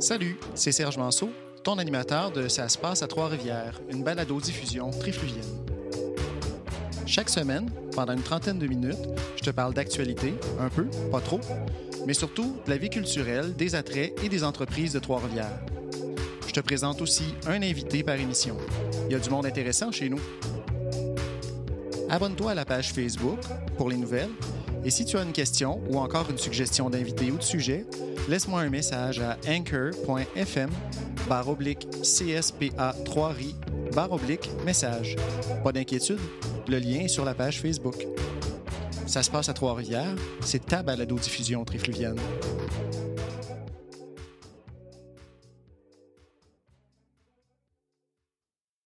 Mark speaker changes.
Speaker 1: Salut, c'est Serge Manceau, ton animateur de Ça se passe à Trois-Rivières, une balado-diffusion trifluvienne. Chaque semaine, pendant une trentaine de minutes, je te parle d'actualité, un peu, pas trop, mais surtout de la vie culturelle, des attraits et des entreprises de Trois-Rivières. Je te présente aussi un invité par émission. Il y a du monde intéressant chez nous. Abonne-toi à la page Facebook pour les nouvelles et si tu as une question ou encore une suggestion d'invité ou de sujet, laisse-moi un message à anchor.fm baroblique CSPA 3 ri baroblique message. Pas d'inquiétude, le lien est sur la page Facebook. Ça se passe à Trois-Rivières, c'est ta balado-diffusion trifluvienne.